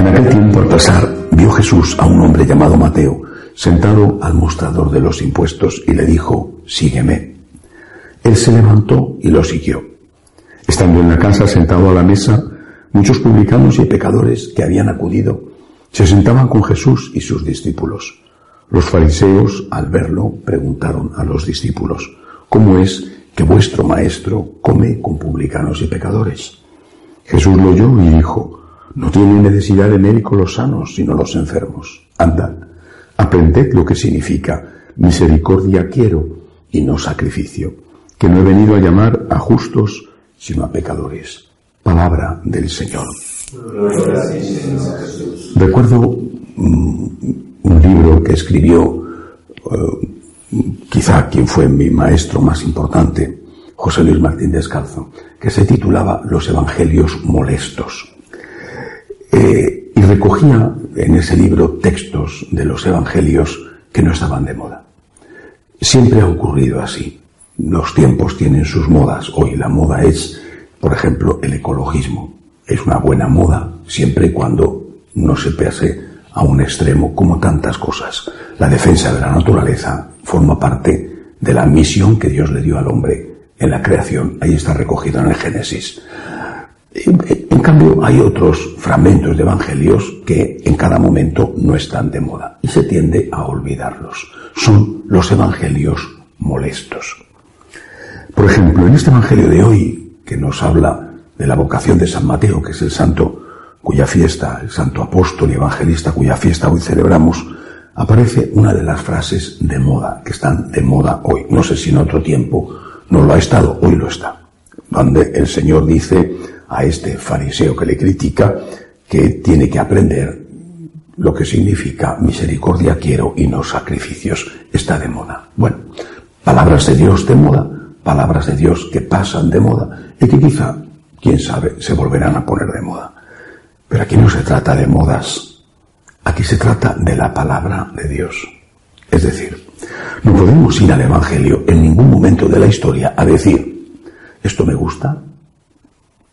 En aquel tiempo al pasar vio Jesús a un hombre llamado Mateo sentado al mostrador de los impuestos y le dijo, sígueme. Él se levantó y lo siguió. Estando en la casa sentado a la mesa, muchos publicanos y pecadores que habían acudido se sentaban con Jesús y sus discípulos. Los fariseos, al verlo, preguntaron a los discípulos, ¿cómo es que vuestro maestro come con publicanos y pecadores? Jesús lo oyó y dijo, no tienen necesidad de médicos los sanos, sino los enfermos. Andad, aprended lo que significa misericordia quiero y no sacrificio, que no he venido a llamar a justos, sino a pecadores. Palabra del Señor. Recuerdo mm, un libro que escribió eh, quizá quien fue mi maestro más importante, José Luis Martín Descalzo, que se titulaba Los Evangelios Molestos. Eh, y recogía en ese libro textos de los Evangelios que no estaban de moda. Siempre ha ocurrido así. Los tiempos tienen sus modas. Hoy la moda es, por ejemplo, el ecologismo. Es una buena moda siempre y cuando no se pase a un extremo como tantas cosas. La defensa de la naturaleza forma parte de la misión que Dios le dio al hombre en la creación. Ahí está recogido en el Génesis. En cambio, hay otros fragmentos de evangelios que en cada momento no están de moda y se tiende a olvidarlos. Son los evangelios molestos. Por ejemplo, en este evangelio de hoy, que nos habla de la vocación de San Mateo, que es el santo cuya fiesta, el santo apóstol y evangelista cuya fiesta hoy celebramos, aparece una de las frases de moda, que están de moda hoy. No sé si en otro tiempo no lo ha estado, hoy lo está. Donde el Señor dice a este fariseo que le critica que tiene que aprender lo que significa misericordia quiero y no sacrificios. Está de moda. Bueno, palabras de Dios de moda, palabras de Dios que pasan de moda y que quizá, quién sabe, se volverán a poner de moda. Pero aquí no se trata de modas, aquí se trata de la palabra de Dios. Es decir, no podemos ir al Evangelio en ningún momento de la historia a decir, esto me gusta,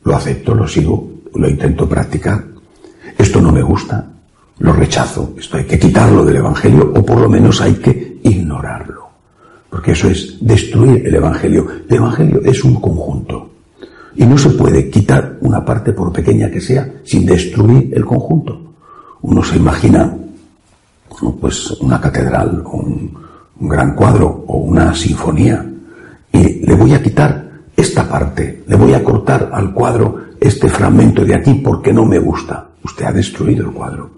lo acepto, lo sigo, lo intento practicar, esto no me gusta, lo rechazo, esto hay que quitarlo del Evangelio o por lo menos hay que ignorarlo. Porque eso es destruir el Evangelio. El Evangelio es un conjunto. Y no se puede quitar una parte por pequeña que sea sin destruir el conjunto. Uno se imagina pues una catedral, un, un gran cuadro o una sinfonía y le voy a quitar esta parte, le voy a cortar al cuadro este fragmento de aquí porque no me gusta. Usted ha destruido el cuadro,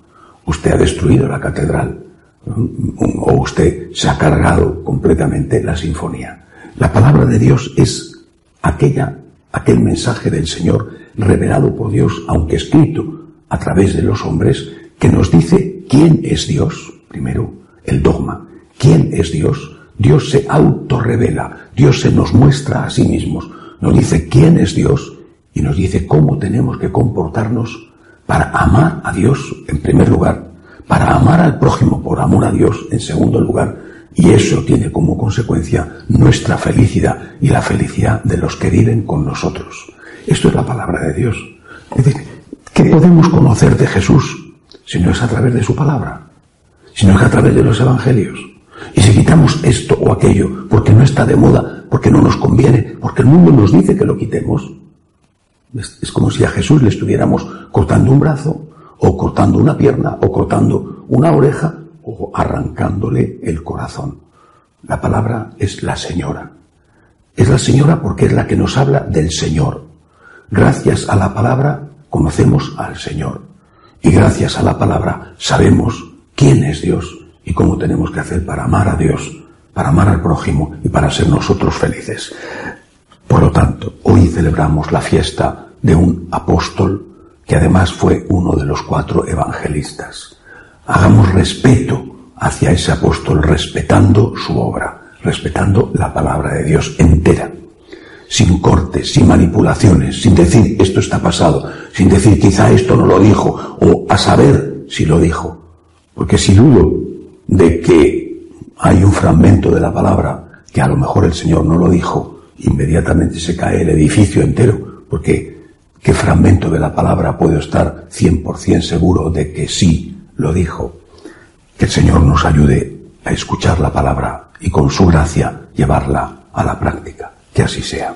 usted ha destruido la catedral o usted se ha cargado completamente la sinfonía. La palabra de Dios es aquella aquel mensaje del Señor revelado por Dios, aunque escrito a través de los hombres, que nos dice quién es Dios. Primero, el dogma. ¿Quién es Dios? Dios se autorrevela, Dios se nos muestra a sí mismos, nos dice quién es Dios y nos dice cómo tenemos que comportarnos para amar a Dios en primer lugar, para amar al prójimo por amor a Dios en segundo lugar y eso tiene como consecuencia nuestra felicidad y la felicidad de los que viven con nosotros. Esto es la palabra de Dios. Es decir, ¿qué podemos conocer de Jesús si no es a través de su palabra? Si no es a través de los evangelios. Y si quitamos esto o aquello porque no está de moda, porque no nos conviene, porque el mundo nos dice que lo quitemos, es, como si a Jesús le estuviéramos cortando un brazo, o cortando una pierna, o cortando una oreja, o arrancándole el corazón. La palabra es la señora. Es la señora porque es la que nos habla del Señor. Gracias a la palabra conocemos al Señor. Y gracias a la palabra sabemos quién es Dios y cómo tenemos que hacer para amar a Dios, para amar al prójimo y para ser nosotros felices. Por lo tanto, hoy celebramos la fiesta de un apóstol que además fue uno de los cuatro evangelistas. Hagamos respeto hacia ese apóstol respetando su obra, respetando la palabra de Dios entera, sin cortes, sin manipulaciones, sin decir esto está pasado, sin decir quizá esto no lo dijo, o a saber si lo dijo. Porque si dudo de que hay un fragmento de la palabra que a lo mejor el Señor no lo dijo, inmediatamente se cae el edificio entero, porque ¿qué fragmento de la palabra puedo estar 100% seguro de que sí lo dijo? Que el Señor nos ayude a escuchar la palabra y con su gracia llevarla a la práctica. Que así sea.